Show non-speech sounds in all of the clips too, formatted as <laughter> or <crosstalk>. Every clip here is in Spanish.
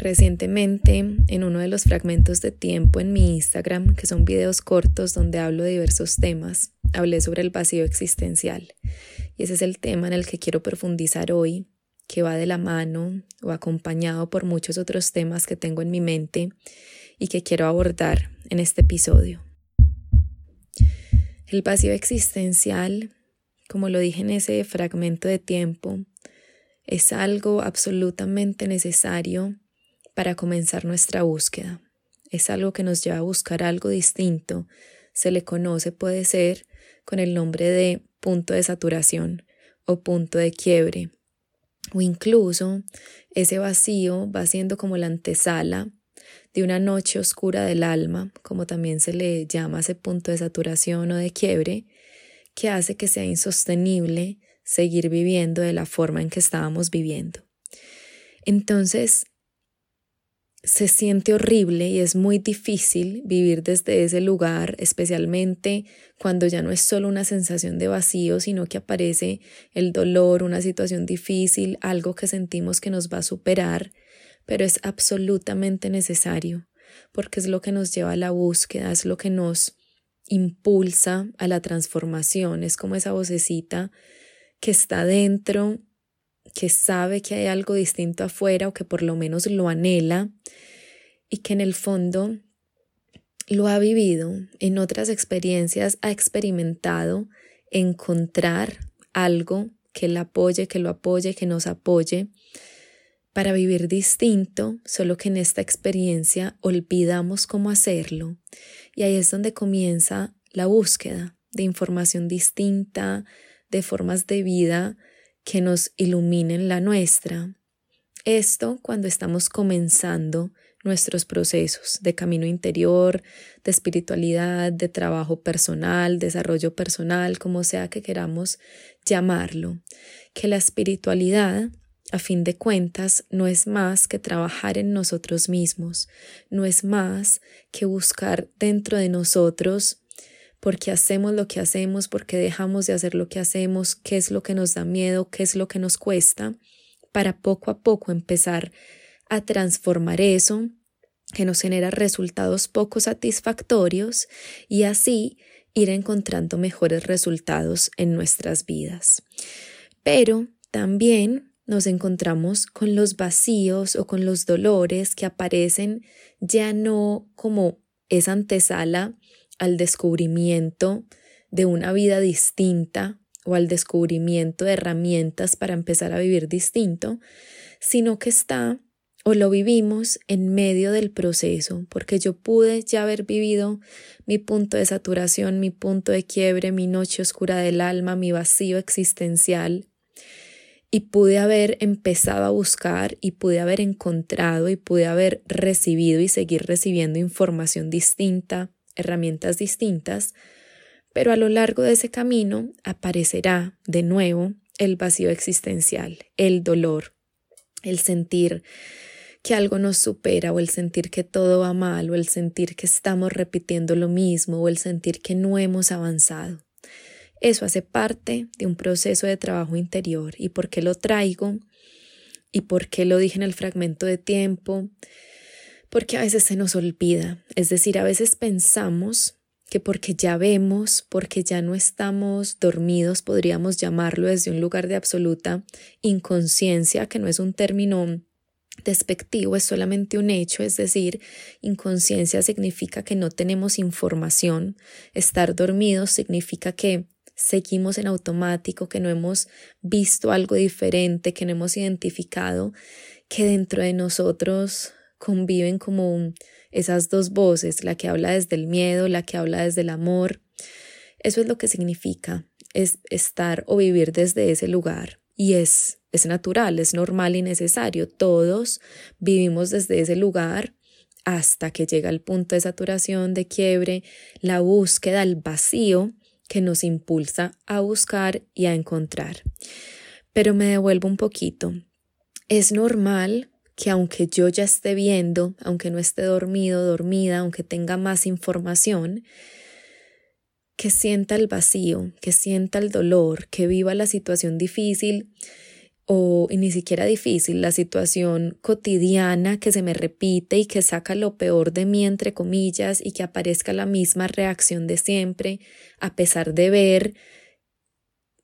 Recientemente, en uno de los fragmentos de tiempo en mi Instagram, que son videos cortos donde hablo de diversos temas, hablé sobre el vacío existencial. Y ese es el tema en el que quiero profundizar hoy, que va de la mano o acompañado por muchos otros temas que tengo en mi mente y que quiero abordar en este episodio. El vacío existencial, como lo dije en ese fragmento de tiempo, es algo absolutamente necesario para comenzar nuestra búsqueda. Es algo que nos lleva a buscar algo distinto. Se le conoce, puede ser, con el nombre de punto de saturación o punto de quiebre. O incluso ese vacío va siendo como la antesala de una noche oscura del alma, como también se le llama ese punto de saturación o de quiebre, que hace que sea insostenible seguir viviendo de la forma en que estábamos viviendo. Entonces, se siente horrible y es muy difícil vivir desde ese lugar, especialmente cuando ya no es solo una sensación de vacío, sino que aparece el dolor, una situación difícil, algo que sentimos que nos va a superar, pero es absolutamente necesario, porque es lo que nos lleva a la búsqueda, es lo que nos impulsa a la transformación, es como esa vocecita que está dentro que sabe que hay algo distinto afuera o que por lo menos lo anhela y que en el fondo lo ha vivido, en otras experiencias ha experimentado encontrar algo que la apoye, que lo apoye, que nos apoye para vivir distinto, solo que en esta experiencia olvidamos cómo hacerlo. Y ahí es donde comienza la búsqueda de información distinta, de formas de vida que nos iluminen la nuestra. Esto cuando estamos comenzando nuestros procesos de camino interior, de espiritualidad, de trabajo personal, desarrollo personal, como sea que queramos llamarlo, que la espiritualidad, a fin de cuentas, no es más que trabajar en nosotros mismos, no es más que buscar dentro de nosotros porque hacemos lo que hacemos, porque dejamos de hacer lo que hacemos, qué es lo que nos da miedo, qué es lo que nos cuesta, para poco a poco empezar a transformar eso que nos genera resultados poco satisfactorios y así ir encontrando mejores resultados en nuestras vidas. Pero también nos encontramos con los vacíos o con los dolores que aparecen ya no como esa antesala al descubrimiento de una vida distinta o al descubrimiento de herramientas para empezar a vivir distinto, sino que está o lo vivimos en medio del proceso, porque yo pude ya haber vivido mi punto de saturación, mi punto de quiebre, mi noche oscura del alma, mi vacío existencial, y pude haber empezado a buscar y pude haber encontrado y pude haber recibido y seguir recibiendo información distinta, herramientas distintas, pero a lo largo de ese camino aparecerá de nuevo el vacío existencial, el dolor, el sentir que algo nos supera o el sentir que todo va mal o el sentir que estamos repitiendo lo mismo o el sentir que no hemos avanzado. Eso hace parte de un proceso de trabajo interior. Y por qué lo traigo y por qué lo dije en el fragmento de tiempo porque a veces se nos olvida, es decir, a veces pensamos que porque ya vemos, porque ya no estamos dormidos, podríamos llamarlo desde un lugar de absoluta inconsciencia, que no es un término despectivo, es solamente un hecho, es decir, inconsciencia significa que no tenemos información, estar dormidos significa que seguimos en automático, que no hemos visto algo diferente, que no hemos identificado que dentro de nosotros conviven como esas dos voces, la que habla desde el miedo, la que habla desde el amor. Eso es lo que significa, es estar o vivir desde ese lugar. Y es, es natural, es normal y necesario. Todos vivimos desde ese lugar hasta que llega el punto de saturación, de quiebre, la búsqueda, el vacío que nos impulsa a buscar y a encontrar. Pero me devuelvo un poquito. Es normal que aunque yo ya esté viendo, aunque no esté dormido, dormida, aunque tenga más información, que sienta el vacío, que sienta el dolor, que viva la situación difícil o ni siquiera difícil, la situación cotidiana que se me repite y que saca lo peor de mí, entre comillas, y que aparezca la misma reacción de siempre, a pesar de ver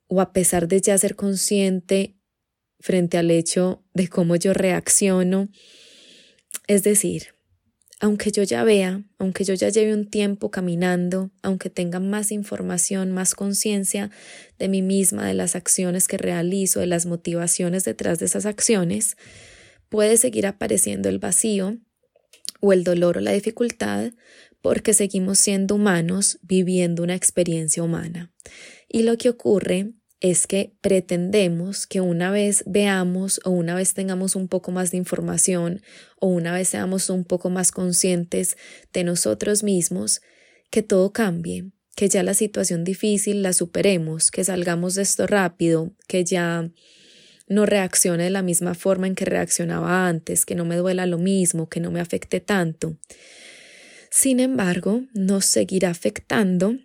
o a pesar de ya ser consciente frente al hecho de cómo yo reacciono. Es decir, aunque yo ya vea, aunque yo ya lleve un tiempo caminando, aunque tenga más información, más conciencia de mí misma, de las acciones que realizo, de las motivaciones detrás de esas acciones, puede seguir apareciendo el vacío o el dolor o la dificultad porque seguimos siendo humanos viviendo una experiencia humana. Y lo que ocurre es que pretendemos que una vez veamos o una vez tengamos un poco más de información o una vez seamos un poco más conscientes de nosotros mismos, que todo cambie, que ya la situación difícil la superemos, que salgamos de esto rápido, que ya no reaccione de la misma forma en que reaccionaba antes, que no me duela lo mismo, que no me afecte tanto. Sin embargo, nos seguirá afectando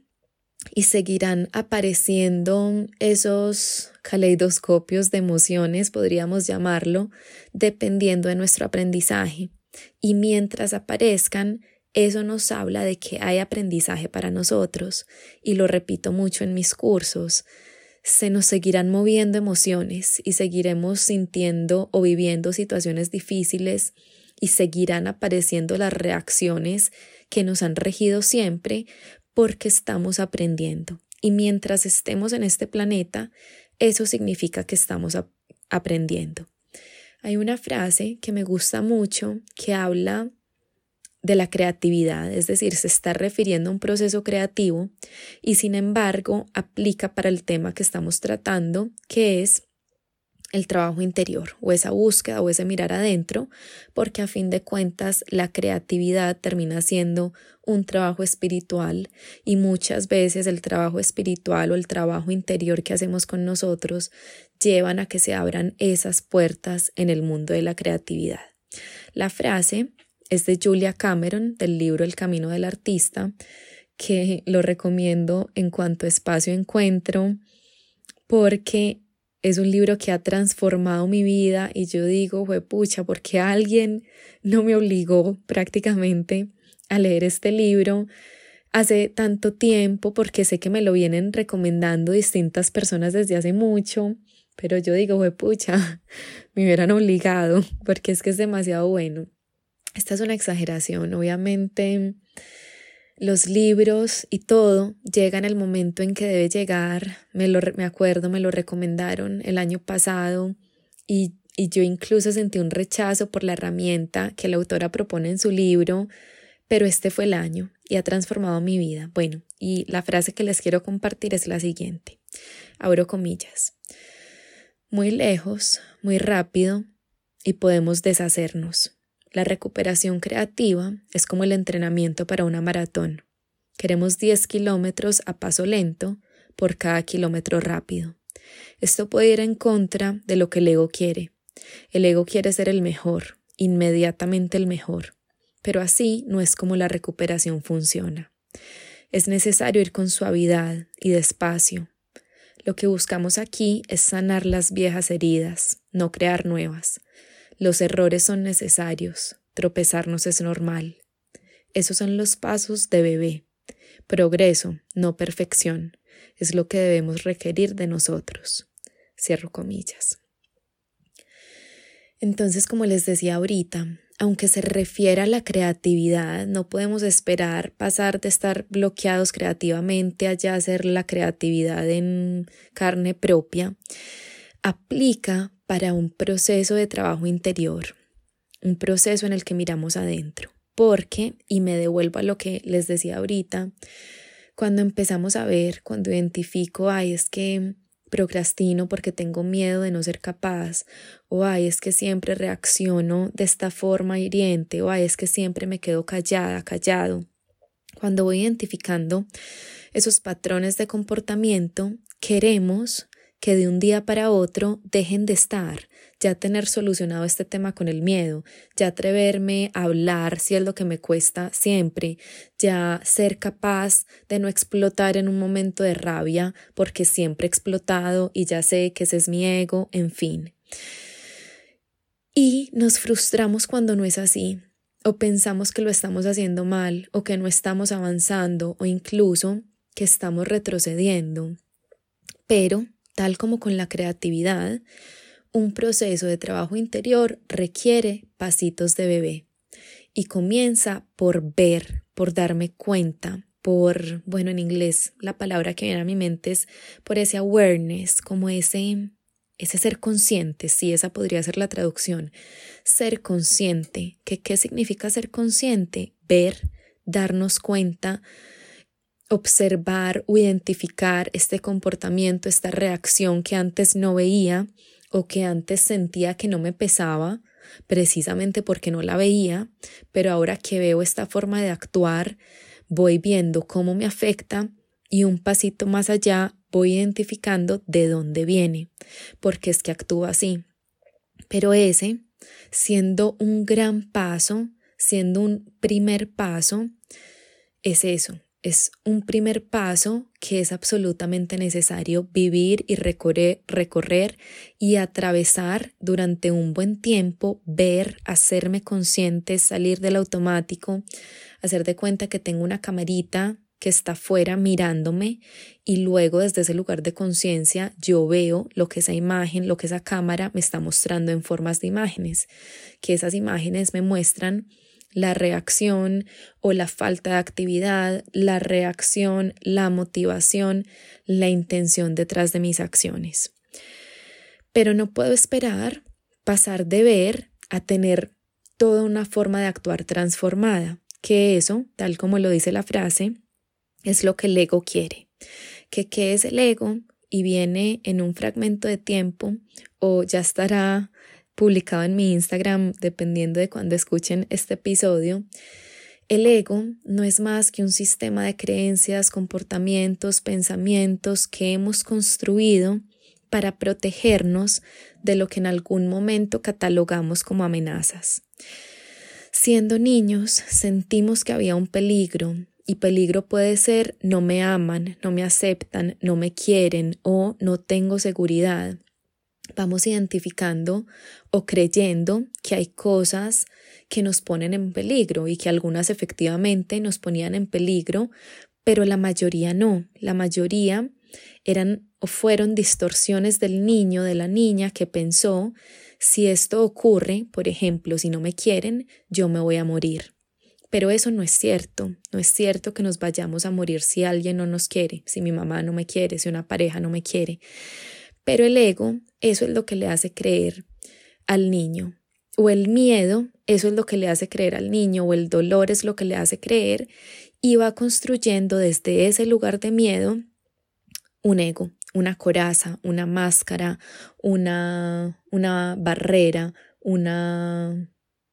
y seguirán apareciendo esos caleidoscopios de emociones, podríamos llamarlo, dependiendo de nuestro aprendizaje. Y mientras aparezcan, eso nos habla de que hay aprendizaje para nosotros, y lo repito mucho en mis cursos, se nos seguirán moviendo emociones y seguiremos sintiendo o viviendo situaciones difíciles y seguirán apareciendo las reacciones que nos han regido siempre, porque estamos aprendiendo. Y mientras estemos en este planeta, eso significa que estamos aprendiendo. Hay una frase que me gusta mucho que habla de la creatividad, es decir, se está refiriendo a un proceso creativo y sin embargo aplica para el tema que estamos tratando, que es el trabajo interior o esa búsqueda o ese mirar adentro, porque a fin de cuentas la creatividad termina siendo un trabajo espiritual y muchas veces el trabajo espiritual o el trabajo interior que hacemos con nosotros llevan a que se abran esas puertas en el mundo de la creatividad. La frase es de Julia Cameron del libro El Camino del Artista, que lo recomiendo en cuanto espacio encuentro porque es un libro que ha transformado mi vida y yo digo, pucha, porque alguien no me obligó prácticamente a leer este libro hace tanto tiempo, porque sé que me lo vienen recomendando distintas personas desde hace mucho, pero yo digo, pucha, <laughs> me hubieran obligado, porque es que es demasiado bueno. Esta es una exageración, obviamente los libros y todo llegan el momento en que debe llegar. Me, lo, me acuerdo, me lo recomendaron el año pasado y, y yo incluso sentí un rechazo por la herramienta que la autora propone en su libro, pero este fue el año y ha transformado mi vida. Bueno, y la frase que les quiero compartir es la siguiente. Abro comillas. Muy lejos, muy rápido y podemos deshacernos. La recuperación creativa es como el entrenamiento para una maratón. Queremos 10 kilómetros a paso lento por cada kilómetro rápido. Esto puede ir en contra de lo que el ego quiere. El ego quiere ser el mejor, inmediatamente el mejor. Pero así no es como la recuperación funciona. Es necesario ir con suavidad y despacio. Lo que buscamos aquí es sanar las viejas heridas, no crear nuevas. Los errores son necesarios, tropezarnos es normal. Esos son los pasos de bebé. Progreso, no perfección, es lo que debemos requerir de nosotros. Cierro comillas. Entonces, como les decía ahorita, aunque se refiere a la creatividad, no podemos esperar pasar de estar bloqueados creativamente a ya hacer la creatividad en carne propia. Aplica para un proceso de trabajo interior, un proceso en el que miramos adentro. Porque, y me devuelvo a lo que les decía ahorita, cuando empezamos a ver, cuando identifico, ay, es que procrastino porque tengo miedo de no ser capaz, o ay, es que siempre reacciono de esta forma hiriente, o ay, es que siempre me quedo callada, callado. Cuando voy identificando esos patrones de comportamiento, queremos que de un día para otro dejen de estar, ya tener solucionado este tema con el miedo, ya atreverme a hablar si es lo que me cuesta siempre, ya ser capaz de no explotar en un momento de rabia porque siempre he explotado y ya sé que ese es mi ego, en fin. Y nos frustramos cuando no es así, o pensamos que lo estamos haciendo mal, o que no estamos avanzando, o incluso que estamos retrocediendo. Pero, tal como con la creatividad, un proceso de trabajo interior requiere pasitos de bebé y comienza por ver, por darme cuenta, por, bueno, en inglés la palabra que viene a mi mente es por ese awareness, como ese, ese ser consciente, sí, esa podría ser la traducción. Ser consciente, ¿qué, qué significa ser consciente? Ver, darnos cuenta, observar o identificar este comportamiento, esta reacción que antes no veía o que antes sentía que no me pesaba, precisamente porque no la veía, pero ahora que veo esta forma de actuar, voy viendo cómo me afecta y un pasito más allá voy identificando de dónde viene, porque es que actúa así. Pero ese, siendo un gran paso, siendo un primer paso, es eso, es un primer paso que es absolutamente necesario vivir y recorrer, y atravesar durante un buen tiempo, ver, hacerme consciente, salir del automático, hacer de cuenta que tengo una camarita que está fuera mirándome y luego desde ese lugar de conciencia yo veo lo que esa imagen, lo que esa cámara me está mostrando en formas de imágenes, que esas imágenes me muestran la reacción o la falta de actividad, la reacción, la motivación, la intención detrás de mis acciones. Pero no puedo esperar pasar de ver a tener toda una forma de actuar transformada, que eso, tal como lo dice la frase, es lo que el ego quiere. Que qué es ego y viene en un fragmento de tiempo o ya estará publicado en mi Instagram, dependiendo de cuando escuchen este episodio, el ego no es más que un sistema de creencias, comportamientos, pensamientos que hemos construido para protegernos de lo que en algún momento catalogamos como amenazas. Siendo niños sentimos que había un peligro y peligro puede ser no me aman, no me aceptan, no me quieren o no tengo seguridad vamos identificando o creyendo que hay cosas que nos ponen en peligro y que algunas efectivamente nos ponían en peligro, pero la mayoría no. La mayoría eran o fueron distorsiones del niño, de la niña que pensó, si esto ocurre, por ejemplo, si no me quieren, yo me voy a morir. Pero eso no es cierto, no es cierto que nos vayamos a morir si alguien no nos quiere, si mi mamá no me quiere, si una pareja no me quiere. Pero el ego, eso es lo que le hace creer al niño. O el miedo, eso es lo que le hace creer al niño, o el dolor es lo que le hace creer, y va construyendo desde ese lugar de miedo un ego, una coraza, una máscara, una, una barrera, una...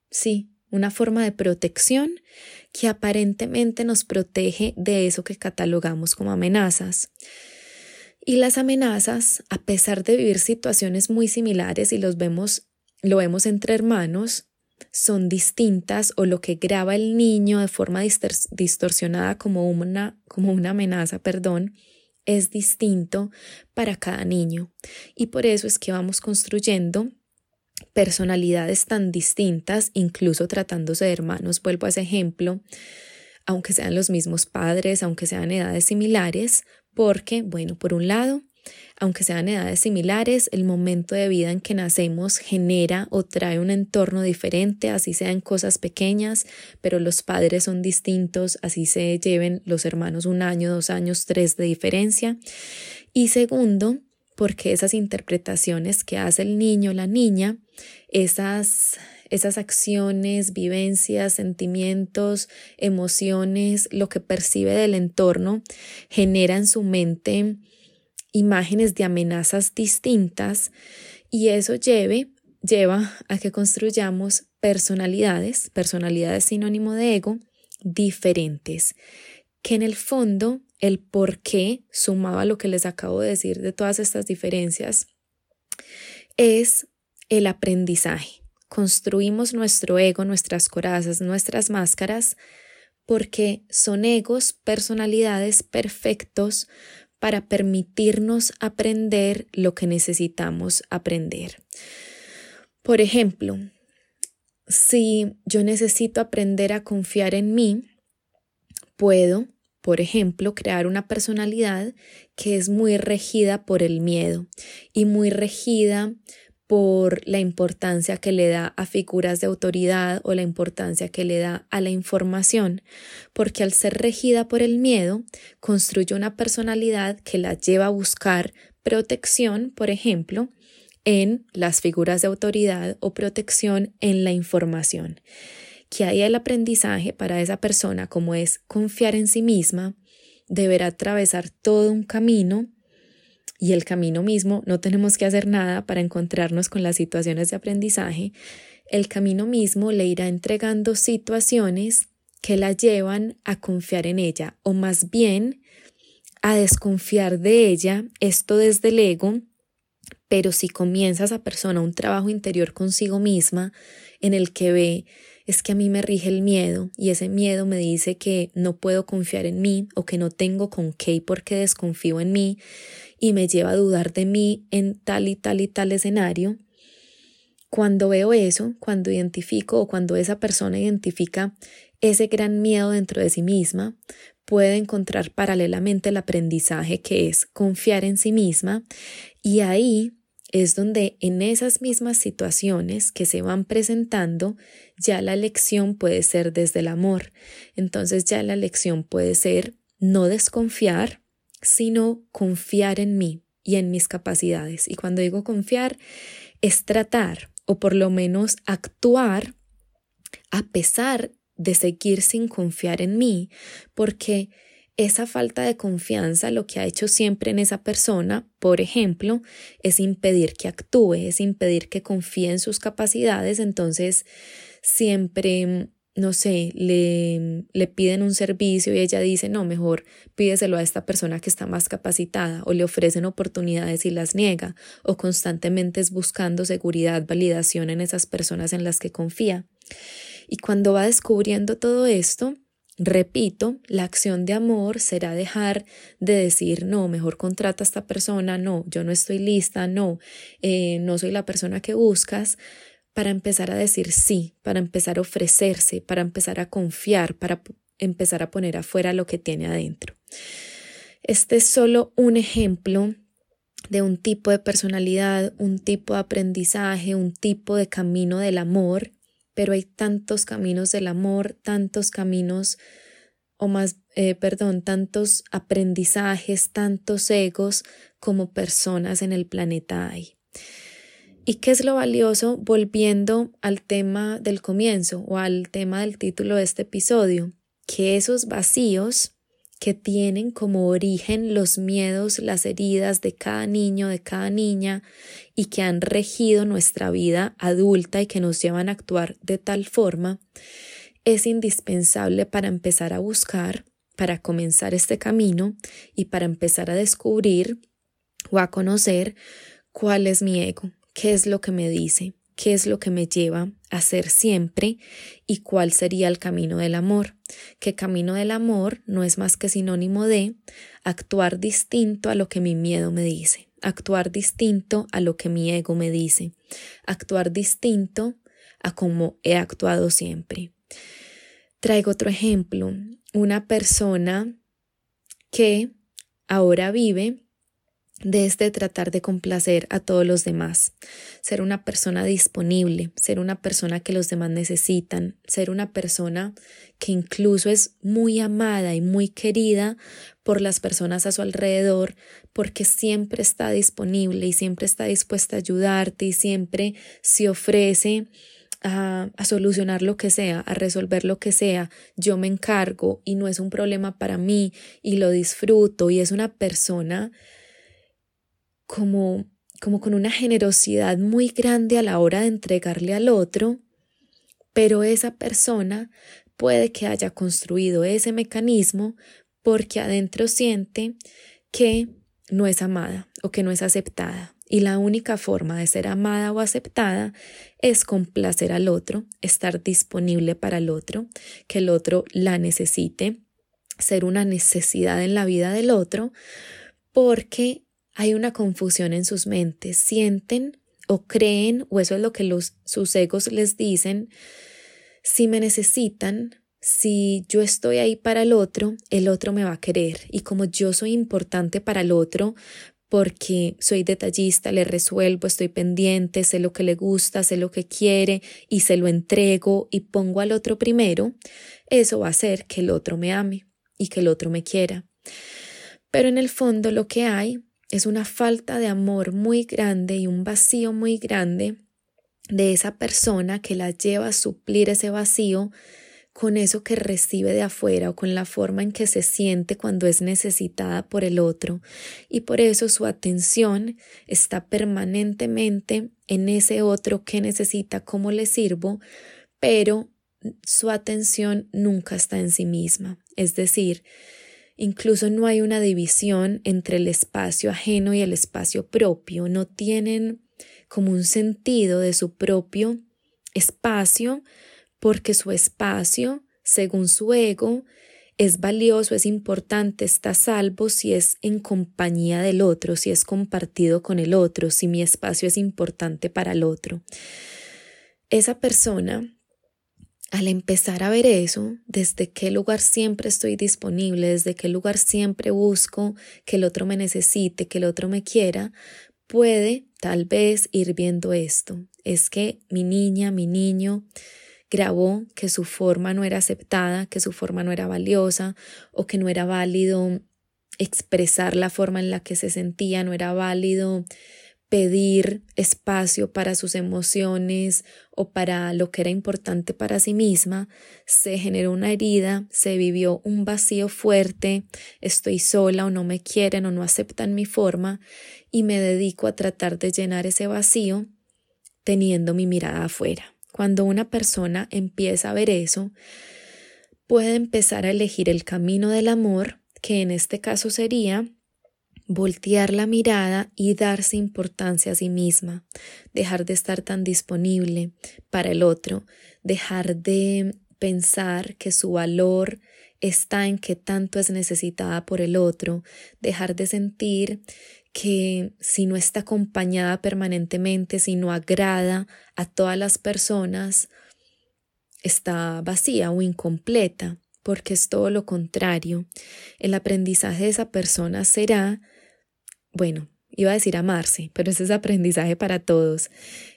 sí, una forma de protección que aparentemente nos protege de eso que catalogamos como amenazas. Y las amenazas, a pesar de vivir situaciones muy similares y los vemos, lo vemos entre hermanos, son distintas o lo que graba el niño de forma distorsionada como una, como una amenaza, perdón, es distinto para cada niño. Y por eso es que vamos construyendo personalidades tan distintas, incluso tratándose de hermanos. Vuelvo a ese ejemplo, aunque sean los mismos padres, aunque sean edades similares, porque, bueno, por un lado, aunque sean edades similares, el momento de vida en que nacemos genera o trae un entorno diferente, así sean cosas pequeñas, pero los padres son distintos, así se lleven los hermanos un año, dos años, tres de diferencia. Y segundo, porque esas interpretaciones que hace el niño o la niña, esas esas acciones, vivencias, sentimientos, emociones, lo que percibe del entorno, genera en su mente imágenes de amenazas distintas y eso lleva a que construyamos personalidades, personalidades sinónimo de ego, diferentes, que en el fondo el por qué, sumado a lo que les acabo de decir de todas estas diferencias, es el aprendizaje construimos nuestro ego, nuestras corazas, nuestras máscaras, porque son egos, personalidades perfectos para permitirnos aprender lo que necesitamos aprender. Por ejemplo, si yo necesito aprender a confiar en mí, puedo, por ejemplo, crear una personalidad que es muy regida por el miedo y muy regida por la importancia que le da a figuras de autoridad o la importancia que le da a la información, porque al ser regida por el miedo, construye una personalidad que la lleva a buscar protección, por ejemplo, en las figuras de autoridad o protección en la información. Que ahí el aprendizaje para esa persona, como es confiar en sí misma, deberá atravesar todo un camino y el camino mismo, no tenemos que hacer nada para encontrarnos con las situaciones de aprendizaje, el camino mismo le irá entregando situaciones que la llevan a confiar en ella o más bien a desconfiar de ella, esto desde el ego, pero si comienza esa persona un trabajo interior consigo misma en el que ve es que a mí me rige el miedo y ese miedo me dice que no puedo confiar en mí o que no tengo con qué y por qué desconfío en mí y me lleva a dudar de mí en tal y tal y tal escenario, cuando veo eso, cuando identifico o cuando esa persona identifica ese gran miedo dentro de sí misma, puede encontrar paralelamente el aprendizaje que es confiar en sí misma y ahí es donde en esas mismas situaciones que se van presentando, ya la lección puede ser desde el amor. Entonces ya la lección puede ser no desconfiar, sino confiar en mí y en mis capacidades. Y cuando digo confiar, es tratar o por lo menos actuar a pesar de seguir sin confiar en mí, porque esa falta de confianza lo que ha hecho siempre en esa persona, por ejemplo, es impedir que actúe, es impedir que confíe en sus capacidades, entonces siempre no sé, le, le piden un servicio y ella dice, no, mejor pídeselo a esta persona que está más capacitada, o le ofrecen oportunidades y las niega, o constantemente es buscando seguridad, validación en esas personas en las que confía. Y cuando va descubriendo todo esto, Repito, la acción de amor será dejar de decir, no, mejor contrata a esta persona, no, yo no estoy lista, no, eh, no soy la persona que buscas, para empezar a decir sí, para empezar a ofrecerse, para empezar a confiar, para empezar a poner afuera lo que tiene adentro. Este es solo un ejemplo de un tipo de personalidad, un tipo de aprendizaje, un tipo de camino del amor, pero hay tantos caminos del amor, tantos caminos, o más, eh, perdón, tantos aprendizajes, tantos egos como personas en el planeta hay. ¿Y qué es lo valioso? Volviendo al tema del comienzo o al tema del título de este episodio, que esos vacíos que tienen como origen los miedos, las heridas de cada niño, de cada niña, y que han regido nuestra vida adulta y que nos llevan a actuar de tal forma, es indispensable para empezar a buscar, para comenzar este camino y para empezar a descubrir o a conocer cuál es mi ego, qué es lo que me dice, qué es lo que me lleva a ser siempre y cuál sería el camino del amor. Que camino del amor no es más que sinónimo de actuar distinto a lo que mi miedo me dice, actuar distinto a lo que mi ego me dice, actuar distinto a como he actuado siempre. Traigo otro ejemplo, una persona que ahora vive desde tratar de complacer a todos los demás, ser una persona disponible, ser una persona que los demás necesitan, ser una persona que incluso es muy amada y muy querida por las personas a su alrededor, porque siempre está disponible y siempre está dispuesta a ayudarte y siempre se ofrece a, a, solucionar lo que sea, a resolver lo que sea, yo me encargo y no es un problema para mí y lo disfruto y es una persona como, como con una generosidad muy grande a la hora de entregarle al otro, pero esa persona puede que haya construido ese mecanismo porque adentro siente que no es amada o que no es aceptada. Y la única forma de ser amada o aceptada es complacer al otro, estar disponible para el otro, que el otro la necesite, ser una necesidad en la vida del otro, porque hay una confusión en sus mentes, sienten o creen, o eso es lo que los, sus egos les dicen, si me necesitan, si yo estoy ahí para el otro, el otro me va a querer. Y como yo soy importante para el otro, porque soy detallista, le resuelvo, estoy pendiente, sé lo que le gusta, sé lo que quiere y se lo entrego y pongo al otro primero, eso va a hacer que el otro me ame y que el otro me quiera. Pero en el fondo lo que hay es una falta de amor muy grande y un vacío muy grande de esa persona que la lleva a suplir ese vacío con eso que recibe de afuera o con la forma en que se siente cuando es necesitada por el otro y por eso su atención está permanentemente en ese otro que necesita cómo le sirvo, pero su atención nunca está en sí misma. Es decir, incluso no hay una división entre el espacio ajeno y el espacio propio, no tienen como un sentido de su propio espacio porque su espacio, según su ego, es valioso, es importante, está salvo si es en compañía del otro, si es compartido con el otro, si mi espacio es importante para el otro. Esa persona, al empezar a ver eso, desde qué lugar siempre estoy disponible, desde qué lugar siempre busco que el otro me necesite, que el otro me quiera, puede tal vez ir viendo esto. Es que mi niña, mi niño, grabó que su forma no era aceptada, que su forma no era valiosa o que no era válido expresar la forma en la que se sentía, no era válido pedir espacio para sus emociones o para lo que era importante para sí misma, se generó una herida, se vivió un vacío fuerte, estoy sola o no me quieren o no aceptan mi forma y me dedico a tratar de llenar ese vacío teniendo mi mirada afuera. Cuando una persona empieza a ver eso, puede empezar a elegir el camino del amor, que en este caso sería voltear la mirada y darse importancia a sí misma, dejar de estar tan disponible para el otro, dejar de pensar que su valor está en que tanto es necesitada por el otro, dejar de sentir que si no está acompañada permanentemente, si no agrada a todas las personas, está vacía o incompleta, porque es todo lo contrario. El aprendizaje de esa persona será, bueno, iba a decir amarse, pero ese es aprendizaje para todos.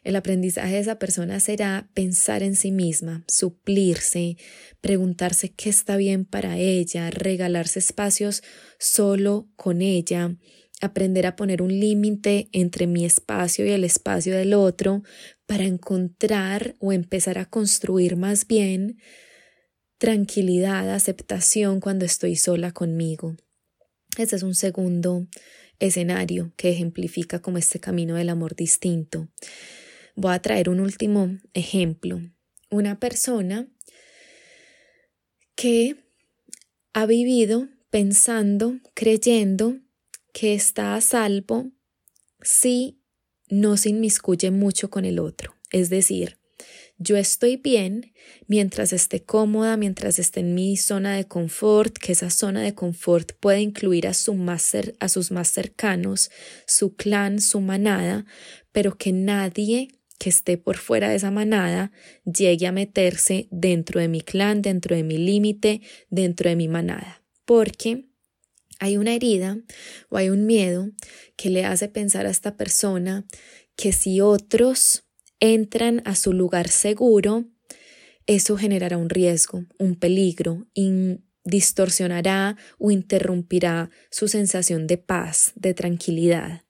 El aprendizaje de esa persona será pensar en sí misma, suplirse, preguntarse qué está bien para ella, regalarse espacios solo con ella, aprender a poner un límite entre mi espacio y el espacio del otro para encontrar o empezar a construir más bien tranquilidad, aceptación cuando estoy sola conmigo. Ese es un segundo escenario que ejemplifica como este camino del amor distinto. Voy a traer un último ejemplo. Una persona que ha vivido pensando, creyendo que está a salvo si no se inmiscuye mucho con el otro. Es decir, yo estoy bien mientras esté cómoda, mientras esté en mi zona de confort, que esa zona de confort puede incluir a, su más a sus más cercanos, su clan, su manada, pero que nadie que esté por fuera de esa manada llegue a meterse dentro de mi clan, dentro de mi límite, dentro de mi manada. Porque hay una herida o hay un miedo que le hace pensar a esta persona que si otros entran a su lugar seguro, eso generará un riesgo, un peligro, distorsionará o interrumpirá su sensación de paz, de tranquilidad.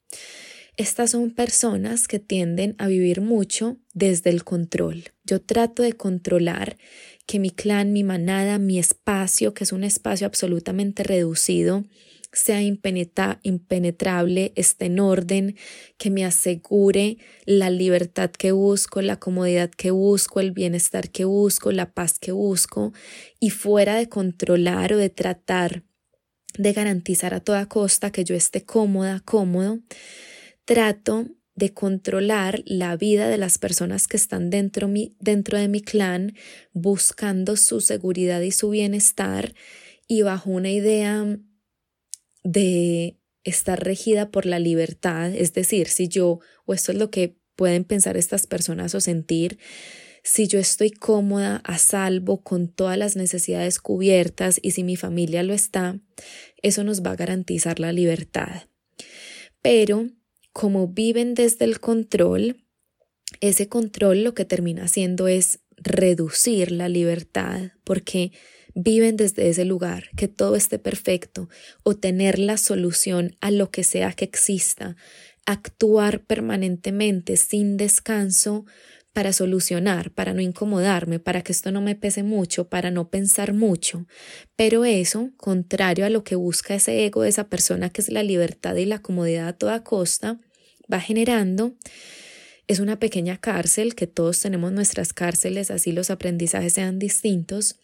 Estas son personas que tienden a vivir mucho desde el control. Yo trato de controlar que mi clan, mi manada, mi espacio, que es un espacio absolutamente reducido, sea impenetrable, esté en orden, que me asegure la libertad que busco, la comodidad que busco, el bienestar que busco, la paz que busco, y fuera de controlar o de tratar de garantizar a toda costa que yo esté cómoda, cómodo, trato de controlar la vida de las personas que están dentro, mi, dentro de mi clan, buscando su seguridad y su bienestar y bajo una idea de está regida por la libertad, es decir, si yo, o esto es lo que pueden pensar estas personas o sentir, si yo estoy cómoda, a salvo, con todas las necesidades cubiertas y si mi familia lo está, eso nos va a garantizar la libertad. Pero como viven desde el control, ese control lo que termina haciendo es reducir la libertad porque viven desde ese lugar, que todo esté perfecto o tener la solución a lo que sea que exista, actuar permanentemente sin descanso para solucionar, para no incomodarme, para que esto no me pese mucho, para no pensar mucho. Pero eso, contrario a lo que busca ese ego de esa persona que es la libertad y la comodidad a toda costa, va generando es una pequeña cárcel, que todos tenemos nuestras cárceles, así los aprendizajes sean distintos,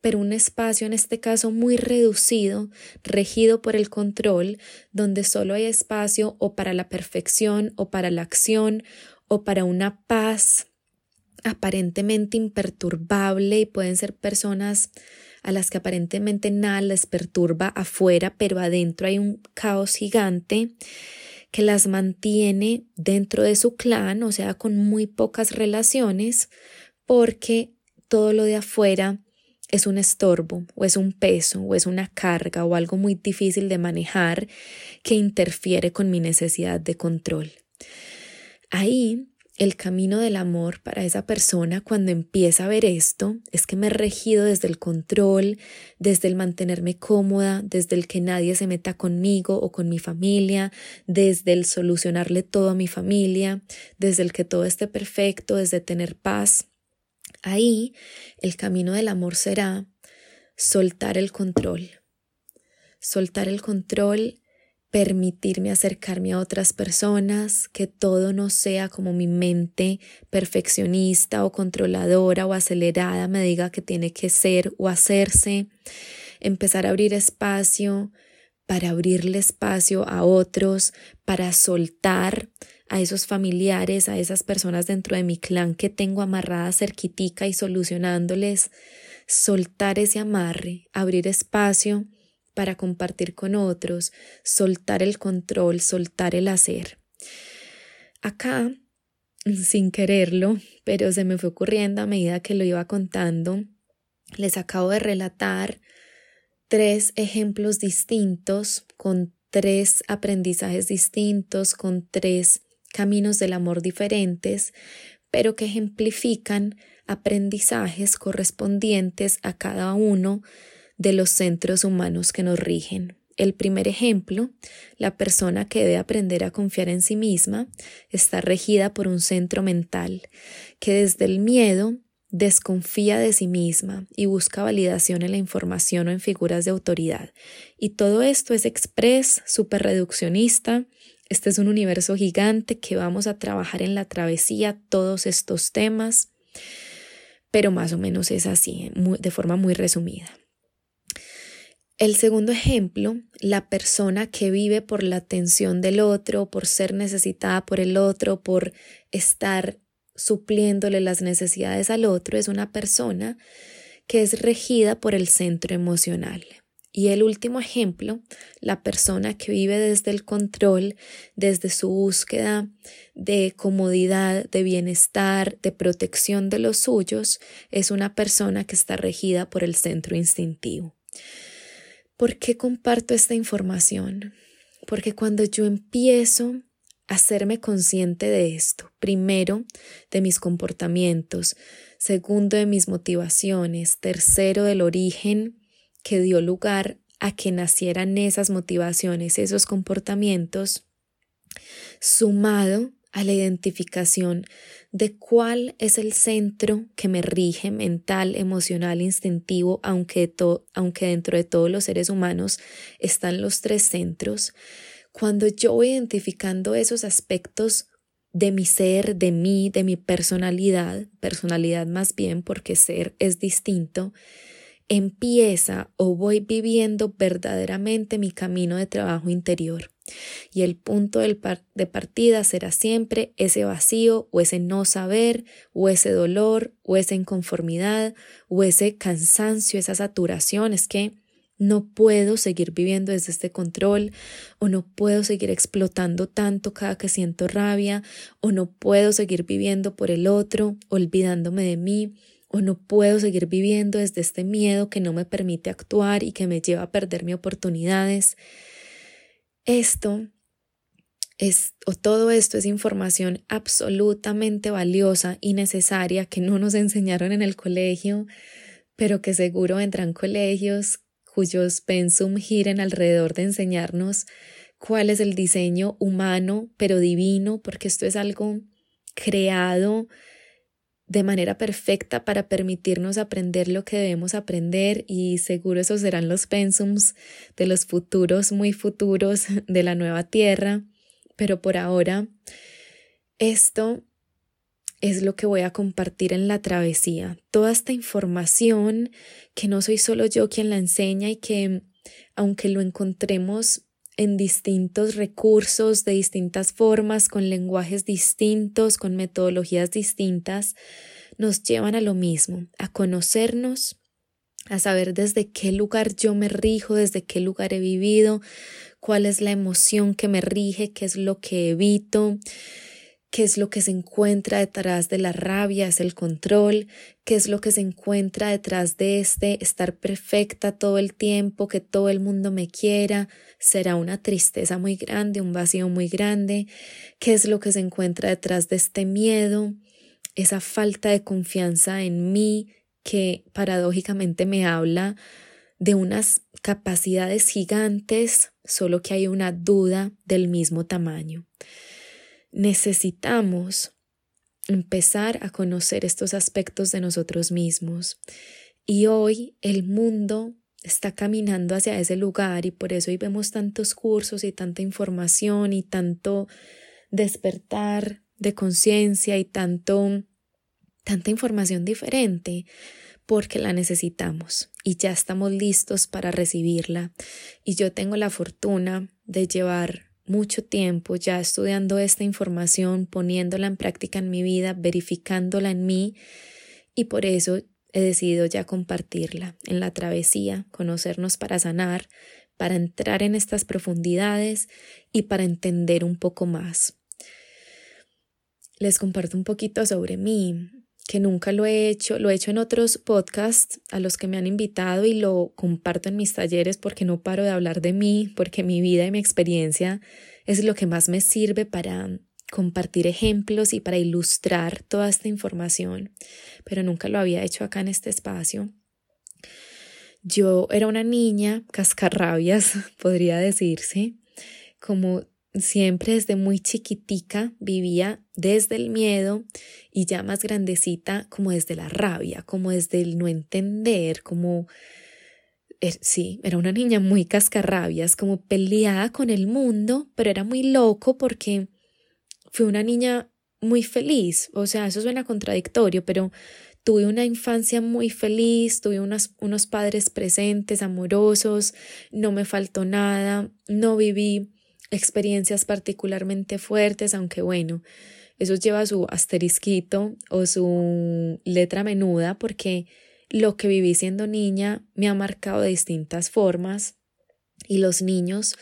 pero un espacio en este caso muy reducido, regido por el control, donde solo hay espacio o para la perfección o para la acción o para una paz aparentemente imperturbable y pueden ser personas a las que aparentemente nada les perturba afuera, pero adentro hay un caos gigante que las mantiene dentro de su clan, o sea, con muy pocas relaciones, porque todo lo de afuera es un estorbo o es un peso o es una carga o algo muy difícil de manejar que interfiere con mi necesidad de control. Ahí el camino del amor para esa persona cuando empieza a ver esto es que me he regido desde el control, desde el mantenerme cómoda, desde el que nadie se meta conmigo o con mi familia, desde el solucionarle todo a mi familia, desde el que todo esté perfecto, desde tener paz. Ahí el camino del amor será soltar el control. Soltar el control permitirme acercarme a otras personas, que todo no sea como mi mente perfeccionista o controladora o acelerada me diga que tiene que ser o hacerse, empezar a abrir espacio para abrirle espacio a otros, para soltar a esos familiares, a esas personas dentro de mi clan que tengo amarradas cerquitica y solucionándoles, soltar ese amarre, abrir espacio para compartir con otros, soltar el control, soltar el hacer. Acá, sin quererlo, pero se me fue ocurriendo a medida que lo iba contando, les acabo de relatar tres ejemplos distintos con tres aprendizajes distintos, con tres caminos del amor diferentes, pero que ejemplifican aprendizajes correspondientes a cada uno de los centros humanos que nos rigen. El primer ejemplo, la persona que debe aprender a confiar en sí misma, está regida por un centro mental que desde el miedo desconfía de sí misma y busca validación en la información o en figuras de autoridad. Y todo esto es express, super reduccionista. Este es un universo gigante que vamos a trabajar en la travesía todos estos temas, pero más o menos es así, de forma muy resumida. El segundo ejemplo, la persona que vive por la atención del otro, por ser necesitada por el otro, por estar supliéndole las necesidades al otro, es una persona que es regida por el centro emocional. Y el último ejemplo, la persona que vive desde el control, desde su búsqueda de comodidad, de bienestar, de protección de los suyos, es una persona que está regida por el centro instintivo. ¿Por qué comparto esta información? Porque cuando yo empiezo hacerme consciente de esto, primero de mis comportamientos, segundo de mis motivaciones, tercero del origen que dio lugar a que nacieran esas motivaciones, esos comportamientos, sumado a la identificación de cuál es el centro que me rige mental, emocional, instintivo, aunque, dentro de todos los seres humanos están los tres centros, cuando yo voy identificando esos aspectos de mi ser, de mí, de mi personalidad, personalidad más bien porque ser es distinto, empieza o voy viviendo verdaderamente mi camino de trabajo interior. Y el punto de partida será siempre ese vacío o ese no saber o ese dolor o esa inconformidad o ese cansancio, esa saturación. Es que no puedo seguir viviendo desde este control o no puedo seguir explotando tanto cada que siento rabia o no puedo seguir viviendo por el otro, olvidándome de mí o no puedo seguir viviendo desde este miedo que no me permite actuar y que me lleva a perder mis oportunidades. Esto es, o todo esto es información absolutamente valiosa y necesaria que no nos enseñaron en el colegio, pero que seguro vendrán colegios cuyos pensum giren alrededor de enseñarnos cuál es el diseño humano, pero divino, porque esto es algo creado de manera perfecta para permitirnos aprender lo que debemos aprender y seguro esos serán los pensums de los futuros, muy futuros <laughs> de la nueva tierra. Pero por ahora, esto es lo que voy a compartir en la travesía. Toda esta información que no soy solo yo quien la enseña y que aunque lo encontremos en distintos recursos, de distintas formas, con lenguajes distintos, con metodologías distintas, nos llevan a lo mismo, a conocernos, a saber desde qué lugar yo me rijo, desde qué lugar he vivido, cuál es la emoción que me rige, qué es lo que evito, qué es lo que se encuentra detrás de la rabia, es el control, qué es lo que se encuentra detrás de este estar perfecta todo el tiempo, que todo el mundo me quiera, será una tristeza muy grande, un vacío muy grande, qué es lo que se encuentra detrás de este miedo, esa falta de confianza en mí que paradójicamente me habla de unas capacidades gigantes, solo que hay una duda del mismo tamaño necesitamos empezar a conocer estos aspectos de nosotros mismos. Y hoy el mundo está caminando hacia ese lugar y por eso hoy vemos tantos cursos y tanta información y tanto despertar de conciencia y tanto tanta información diferente porque la necesitamos y ya estamos listos para recibirla y yo tengo la fortuna de llevar mucho tiempo ya estudiando esta información, poniéndola en práctica en mi vida, verificándola en mí y por eso he decidido ya compartirla en la travesía, conocernos para sanar, para entrar en estas profundidades y para entender un poco más. Les comparto un poquito sobre mí que nunca lo he hecho, lo he hecho en otros podcasts a los que me han invitado y lo comparto en mis talleres porque no paro de hablar de mí, porque mi vida y mi experiencia es lo que más me sirve para compartir ejemplos y para ilustrar toda esta información, pero nunca lo había hecho acá en este espacio. Yo era una niña cascarrabias, <laughs> podría decirse, como siempre desde muy chiquitica vivía desde el miedo y ya más grandecita como desde la rabia, como desde el no entender, como er, sí, era una niña muy cascarrabias, como peleada con el mundo, pero era muy loco porque fui una niña muy feliz, o sea, eso suena contradictorio, pero tuve una infancia muy feliz, tuve unos padres presentes, amorosos, no me faltó nada, no viví experiencias particularmente fuertes, aunque bueno, eso lleva su asterisquito o su letra menuda porque lo que viví siendo niña me ha marcado de distintas formas y los niños,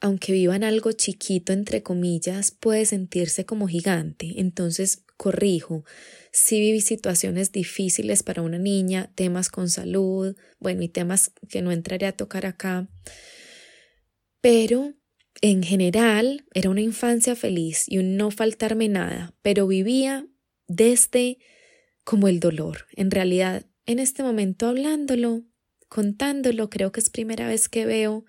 aunque vivan algo chiquito entre comillas, puede sentirse como gigante. Entonces, corrijo, si viví situaciones difíciles para una niña, temas con salud, bueno, y temas que no entraré a tocar acá, pero en general, era una infancia feliz y un no faltarme nada, pero vivía desde como el dolor. En realidad, en este momento hablándolo, contándolo, creo que es primera vez que veo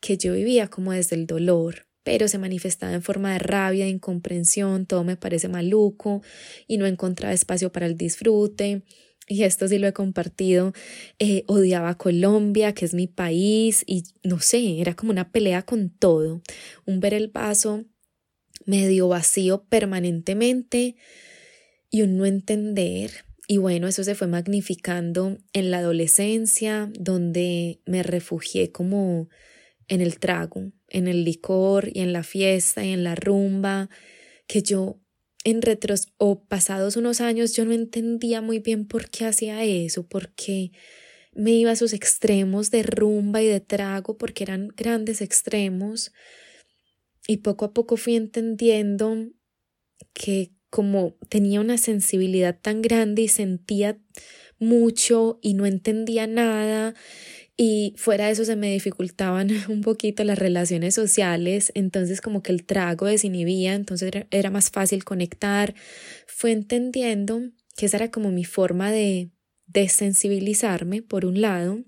que yo vivía como desde el dolor, pero se manifestaba en forma de rabia, de incomprensión, todo me parece maluco y no encontraba espacio para el disfrute, y esto sí lo he compartido, eh, odiaba Colombia, que es mi país, y no sé, era como una pelea con todo, un ver el vaso medio vacío permanentemente y un no entender. Y bueno, eso se fue magnificando en la adolescencia, donde me refugié como en el trago, en el licor y en la fiesta y en la rumba, que yo en retros o pasados unos años yo no entendía muy bien por qué hacía eso, porque me iba a esos extremos de rumba y de trago porque eran grandes extremos. Y poco a poco fui entendiendo que como tenía una sensibilidad tan grande y sentía mucho y no entendía nada y fuera de eso se me dificultaban <laughs> un poquito las relaciones sociales, entonces como que el trago desinhibía, entonces era más fácil conectar. Fue entendiendo que esa era como mi forma de desensibilizarme, por un lado,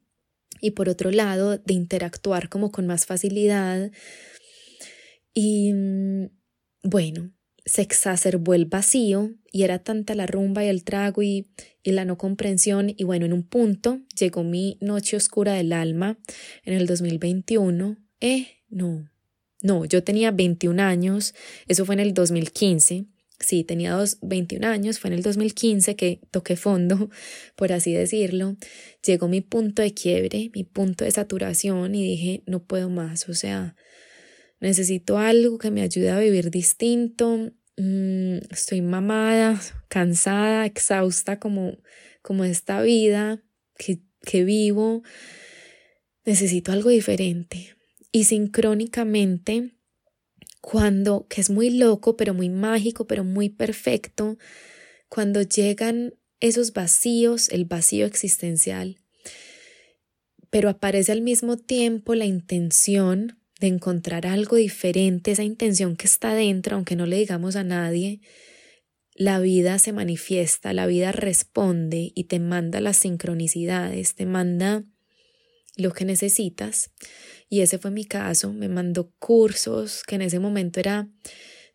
y por otro lado, de interactuar como con más facilidad. Y mm, bueno, se exacerbó el vacío y era tanta la rumba y el trago y, y, la no comprensión y bueno, en un punto llegó mi noche oscura del alma en el 2021. Eh, no, no, yo tenía 21 años, eso fue en el 2015. Sí, tenía dos, 21 años, fue en el 2015 que toqué fondo, <laughs> por así decirlo. Llegó mi punto de quiebre, mi punto de saturación y dije, no puedo más, o sea, necesito algo que me ayude a vivir distinto, Mm, estoy mamada, cansada, exhausta como, como esta vida que, que vivo, necesito algo diferente. Y sincrónicamente, cuando, que es muy loco, pero muy mágico, pero muy perfecto, cuando llegan esos vacíos, el vacío existencial, pero aparece al mismo tiempo la intención de encontrar algo diferente, esa intención que está dentro, aunque no le digamos a nadie, la vida se manifiesta, la vida responde y te manda las sincronicidades, te manda lo que necesitas. Y ese fue mi caso, me mandó cursos que en ese momento era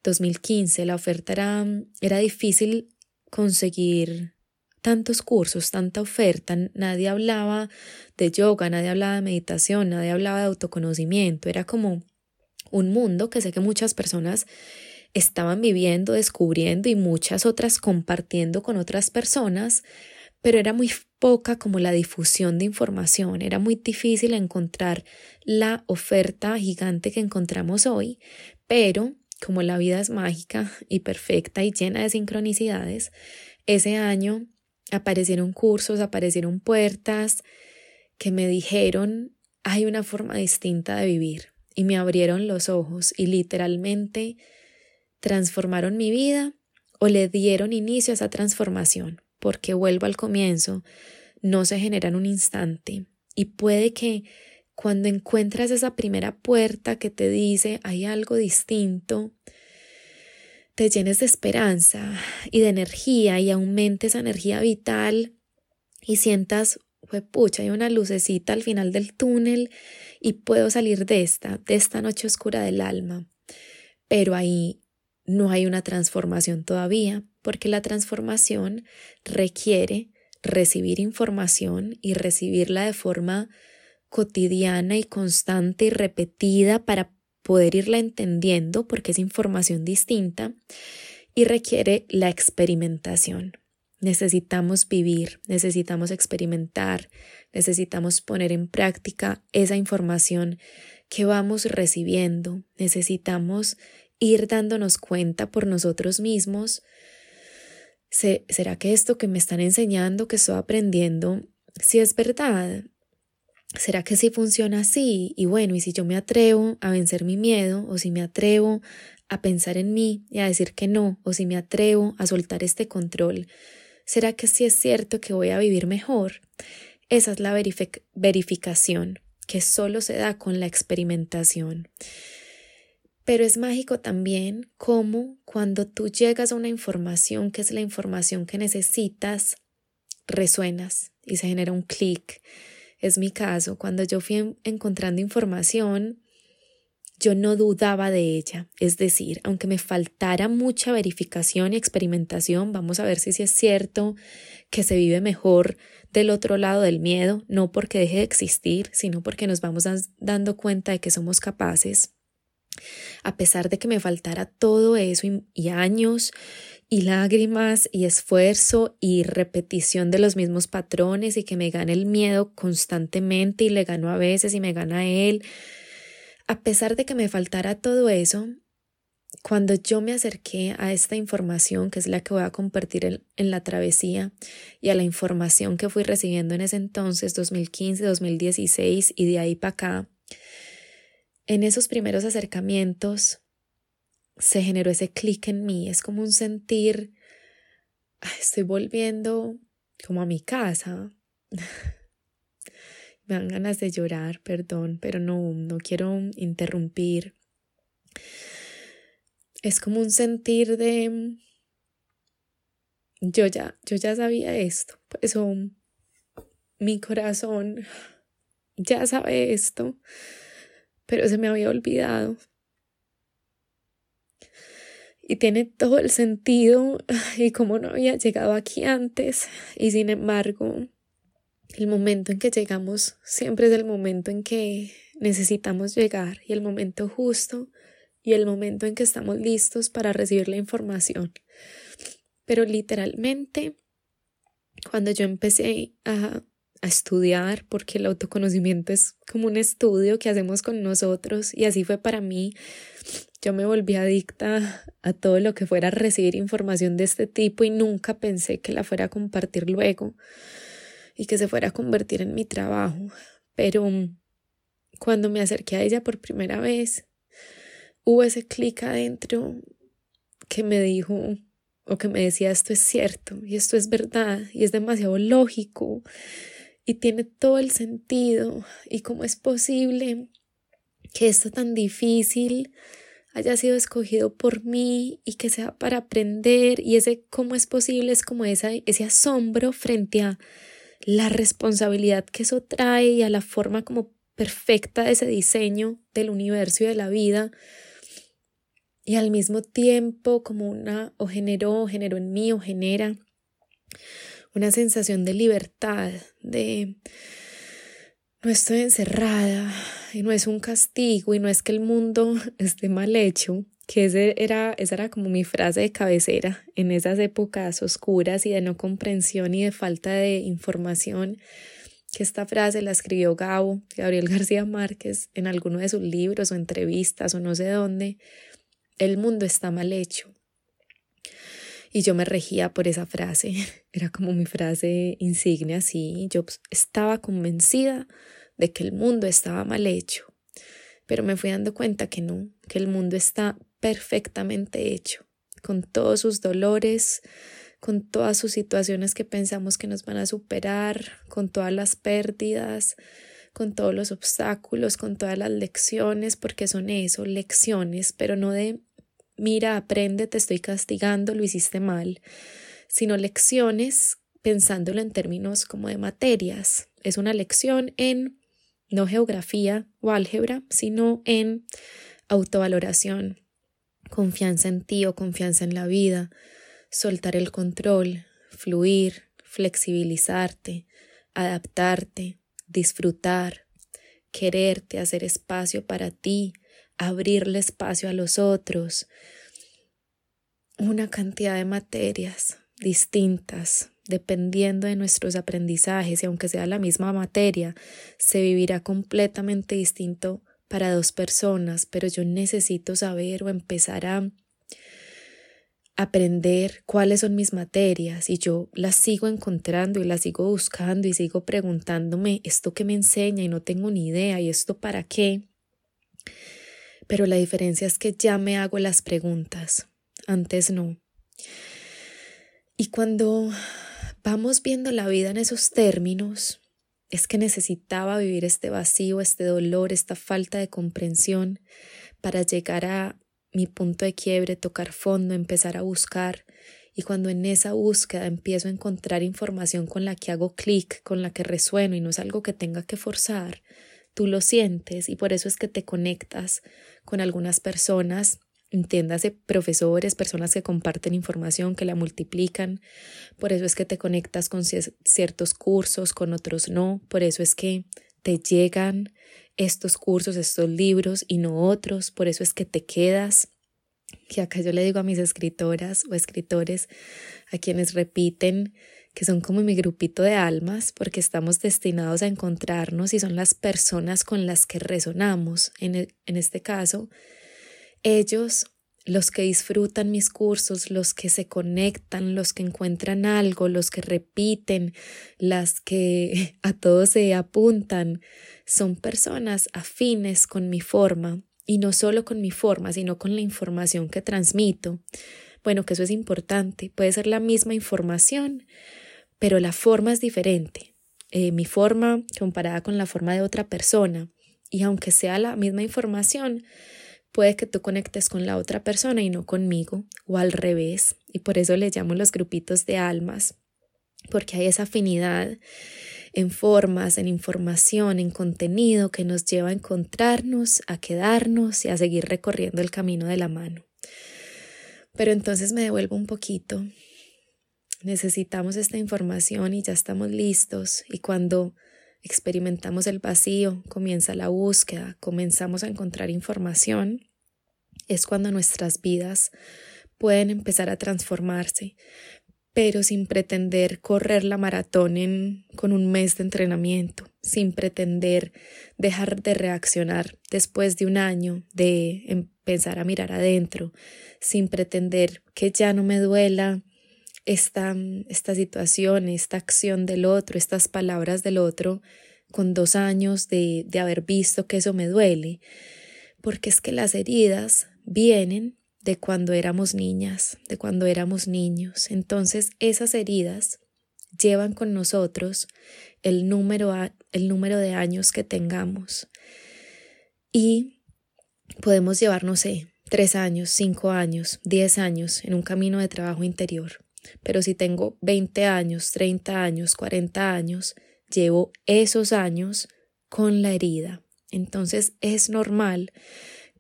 2015, la oferta era, era difícil conseguir tantos cursos, tanta oferta, nadie hablaba de yoga, nadie hablaba de meditación, nadie hablaba de autoconocimiento, era como un mundo que sé que muchas personas estaban viviendo, descubriendo y muchas otras compartiendo con otras personas, pero era muy poca como la difusión de información, era muy difícil encontrar la oferta gigante que encontramos hoy, pero como la vida es mágica y perfecta y llena de sincronicidades, ese año aparecieron cursos, aparecieron puertas que me dijeron hay una forma distinta de vivir y me abrieron los ojos y literalmente transformaron mi vida o le dieron inicio a esa transformación, porque vuelvo al comienzo, no se genera en un instante. Y puede que cuando encuentras esa primera puerta que te dice hay algo distinto, te llenes de esperanza y de energía y aumente esa energía vital y sientas, pucha, hay una lucecita al final del túnel y puedo salir de esta, de esta noche oscura del alma. Pero ahí no hay una transformación todavía, porque la transformación requiere recibir información y recibirla de forma cotidiana y constante y repetida para poder irla entendiendo porque es información distinta y requiere la experimentación. Necesitamos vivir, necesitamos experimentar, necesitamos poner en práctica esa información que vamos recibiendo, necesitamos ir dándonos cuenta por nosotros mismos. ¿Será que esto que me están enseñando, que estoy aprendiendo, si es verdad? ¿Será que sí funciona así? Y bueno, y si yo me atrevo a vencer mi miedo, o si me atrevo a pensar en mí y a decir que no, o si me atrevo a soltar este control, ¿será que sí es cierto que voy a vivir mejor? Esa es la verificación, que solo se da con la experimentación. Pero es mágico también cómo cuando tú llegas a una información que es la información que necesitas, resuenas y se genera un clic es mi caso. Cuando yo fui encontrando información, yo no dudaba de ella. Es decir, aunque me faltara mucha verificación y experimentación, vamos a ver si es cierto que se vive mejor del otro lado del miedo, no porque deje de existir, sino porque nos vamos dando cuenta de que somos capaces. A pesar de que me faltara todo eso y años y lágrimas y esfuerzo y repetición de los mismos patrones y que me gane el miedo constantemente y le gano a veces y me gana él. A pesar de que me faltara todo eso, cuando yo me acerqué a esta información, que es la que voy a compartir en, en, la travesía, y a la información que fui recibiendo en ese entonces, 2015, 2016, y de ahí para acá, en esos primeros acercamientos se generó ese clic en mí, es como un sentir, estoy volviendo como a mi casa. <laughs> me dan ganas de llorar, perdón, pero no, no quiero interrumpir es como un sentir de yo ya, yo ya sabía esto, eso mi corazón ya sabe esto, pero se me había olvidado. Y tiene todo el sentido <laughs> y como no había llegado aquí antes y sin embargo el momento en que llegamos siempre es el momento en que necesitamos llegar y el momento justo y el momento en que estamos listos para recibir la información. Pero literalmente, cuando yo empecé a, a estudiar, porque el autoconocimiento es como un estudio que hacemos con nosotros, y así fue para mí, yo me volví adicta a todo lo que fuera recibir información de este tipo y nunca pensé que la fuera a compartir luego y que se fuera a convertir en mi trabajo. Pero cuando me acerqué a ella por primera vez, hubo ese clic adentro que me dijo o que me decía esto es cierto y esto es verdad y es demasiado lógico y tiene todo el sentido y cómo es posible que esto tan difícil haya sido escogido por mí y que sea para aprender y ese cómo es posible es como esa, ese asombro frente a la responsabilidad que eso trae y a la forma como perfecta de ese diseño del universo y de la vida. Y al mismo tiempo como una o generó, generó en mí o genera una sensación de libertad, de no estoy encerrada no es un castigo y no es que el mundo <laughs> esté mal hecho, que ese era, esa era como mi frase de cabecera en esas épocas oscuras y de no comprensión y de falta de información, que esta frase la escribió Gabo, Gabriel <laughs> García Márquez, en alguno de sus libros o entrevistas o no sé dónde, el mundo está mal hecho. Y yo me regía por esa frase, <laughs> era como mi frase insignia, así. Yo estaba convencida de que el mundo estaba mal hecho, pero me fui dando cuenta que no, que el mundo está perfectamente hecho, con todos sus dolores, con todas sus situaciones que pensamos que nos van a superar, con todas las pérdidas, con todos los obstáculos, con todas las lecciones, porque son eso, lecciones, pero no de mira, aprende, te estoy castigando, lo hiciste mal, sino lecciones pensándolo en términos como de materias. Es una lección en no geografía o álgebra, sino en autovaloración, confianza en ti o confianza en la vida, soltar el control, fluir, flexibilizarte, adaptarte, disfrutar, quererte, hacer espacio para ti, abrirle espacio a los otros, una cantidad de materias distintas, dependiendo de nuestros aprendizajes, y aunque sea la misma materia, se vivirá completamente distinto para dos personas, pero yo necesito saber o empezar a aprender cuáles son mis materias y yo las sigo encontrando y las sigo buscando y sigo preguntándome esto que me enseña y no tengo ni idea y esto para qué. Pero la diferencia es que ya me hago las preguntas, antes no. Y cuando vamos viendo la vida en esos términos, es que necesitaba vivir este vacío, este dolor, esta falta de comprensión para llegar a mi punto de quiebre, tocar fondo, empezar a buscar. Y cuando en esa búsqueda empiezo a encontrar información con la que hago clic, con la que resueno y no es algo que tenga que forzar, tú lo sientes y por eso es que te conectas con algunas personas, entiéndase profesores, personas que comparten información, que la multiplican, por eso es que te conectas con ciertos cursos, con otros no, por eso es que te llegan estos cursos, estos libros y no otros, por eso es que te quedas, que acá yo le digo a mis escritoras o escritores, a quienes repiten que son como mi grupito de almas, porque estamos destinados a encontrarnos y son las personas con las que resonamos. En, en este caso, ellos los que disfrutan mis cursos, los que se conectan, los que encuentran algo, los que repiten, las que <laughs> a todos se apuntan, son personas afines con mi forma y no solo con mi forma, sino con la información que transmito. Bueno, que eso es importante, puede ser la misma información, pero la forma es diferente. Eh, mi forma comparada con la forma de otra persona. Y aunque sea la misma información, puede que tú conectes con la otra persona y no conmigo, o al revés, y por eso le llamo los grupitos de almas, porque hay esa afinidad en formas, en información, en contenido que nos lleva a encontrarnos, a quedarnos y a seguir recorriendo el camino de la mano. Pero entonces me devuelvo un poquito. Necesitamos esta información y ya estamos listos y cuando experimentamos el vacío, comienza la búsqueda, comenzamos a encontrar información, es cuando nuestras vidas pueden empezar a transformarse, pero sin pretender correr la maratón con un mes de entrenamiento, sin pretender dejar de reaccionar después de un año de empezar a mirar adentro, sin pretender que ya no me duela esta, esta situación, esta acción del otro, estas palabras del otro, con dos años de, de haber visto que eso me duele, porque es que las heridas vienen de cuando éramos niñas, de cuando éramos niños. Entonces esas heridas llevan con nosotros el número, el número de años que tengamos. Y podemos llevar, no sé, tres años, cinco años, diez años en un camino de trabajo interior. Pero si tengo 20 años, 30 años, 40 años, llevo esos años con la herida. Entonces es normal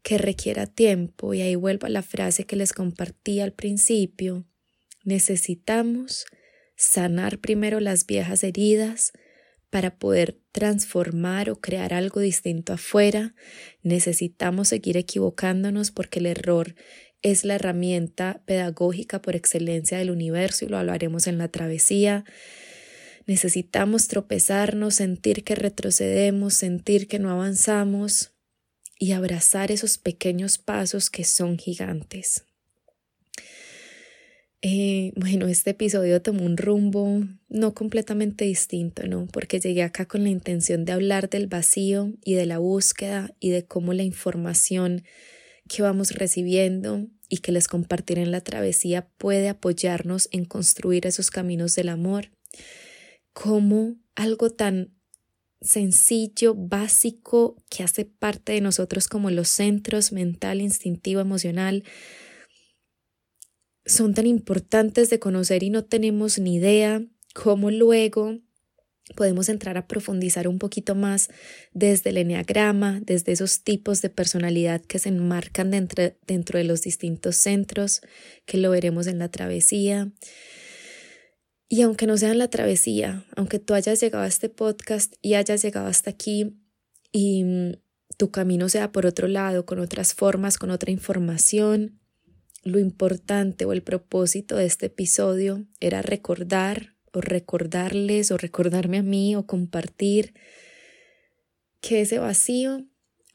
que requiera tiempo y ahí vuelvo a la frase que les compartí al principio. Necesitamos sanar primero las viejas heridas para poder transformar o crear algo distinto afuera. Necesitamos seguir equivocándonos porque el error es la herramienta pedagógica por excelencia del universo y lo hablaremos en la travesía. Necesitamos tropezarnos, sentir que retrocedemos, sentir que no avanzamos y abrazar esos pequeños pasos que son gigantes. Eh, bueno, este episodio tomó un rumbo no completamente distinto, ¿no? Porque llegué acá con la intención de hablar del vacío y de la búsqueda y de cómo la información que vamos recibiendo y que les compartiré en la travesía puede apoyarnos en construir esos caminos del amor, como algo tan sencillo, básico, que hace parte de nosotros como los centros mental, instintivo, emocional, son tan importantes de conocer y no tenemos ni idea cómo luego podemos entrar a profundizar un poquito más desde el enneagrama, desde esos tipos de personalidad que se enmarcan dentro, dentro de los distintos centros, que lo veremos en la travesía. Y aunque no sea en la travesía, aunque tú hayas llegado a este podcast y hayas llegado hasta aquí y mm, tu camino sea por otro lado, con otras formas, con otra información, lo importante o el propósito de este episodio era recordar o recordarles o recordarme a mí o compartir que ese vacío,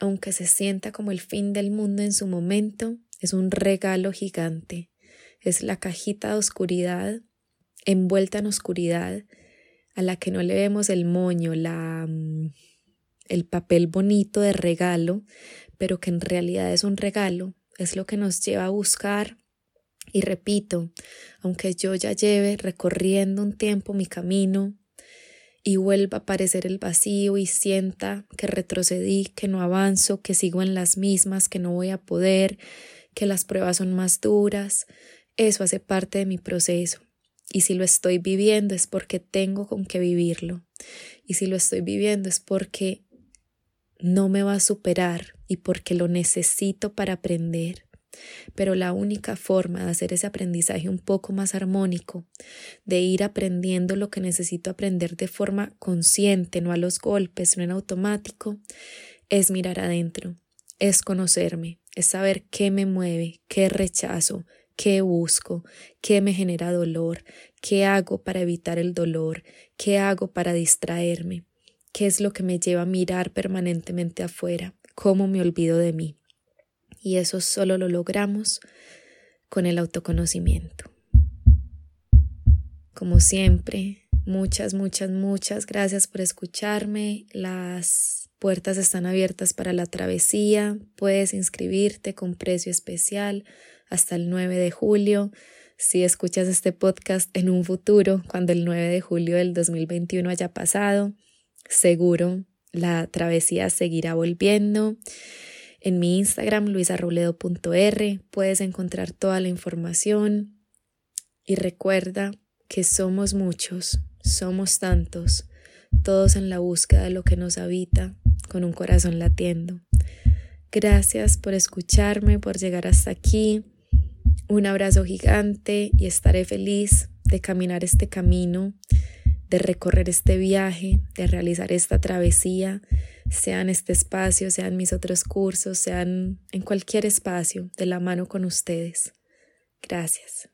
aunque se sienta como el fin del mundo en su momento, es un regalo gigante. Es la cajita de oscuridad, envuelta en oscuridad, a la que no le vemos el moño, la, mm, el papel bonito de regalo, pero que en realidad es un regalo, es lo que nos lleva a buscar y repito, aunque yo ya lleve recorriendo un tiempo mi camino y vuelva a aparecer el vacío y sienta que retrocedí, que no avanzo, que sigo en las mismas, que no voy a poder, que las pruebas son más duras, eso hace parte de mi proceso. Y si lo estoy viviendo es porque tengo con qué vivirlo. Y si lo estoy viviendo es porque no me va a superar y porque lo necesito para aprender. Pero la única forma de hacer ese aprendizaje un poco más armónico, de ir aprendiendo lo que necesito aprender de forma consciente, no a los golpes, no en automático, es mirar adentro, es conocerme, es saber qué me mueve, qué rechazo, qué busco, qué me genera dolor, qué hago para evitar el dolor, qué hago para distraerme, qué es lo que me lleva a mirar permanentemente afuera, cómo me olvido de mí. Y eso solo lo logramos con el autoconocimiento. Como siempre, muchas, muchas, muchas gracias por escucharme. Las puertas están abiertas para la travesía. Puedes inscribirte con precio especial hasta el 9 de julio. Si escuchas este podcast en un futuro, cuando el 9 de julio del 2021 haya pasado, seguro la travesía seguirá volviendo. En mi Instagram, luisarroledo.r, puedes encontrar toda la información. Y recuerda que somos muchos, somos tantos, todos en la búsqueda de lo que nos habita, con un corazón latiendo. Gracias por escucharme, por llegar hasta aquí. Un abrazo gigante y estaré feliz de caminar este camino, de recorrer este viaje, de realizar esta travesía, sea este espacio, sean mis otros cursos, sean en cualquier espacio, de la mano con ustedes. Gracias.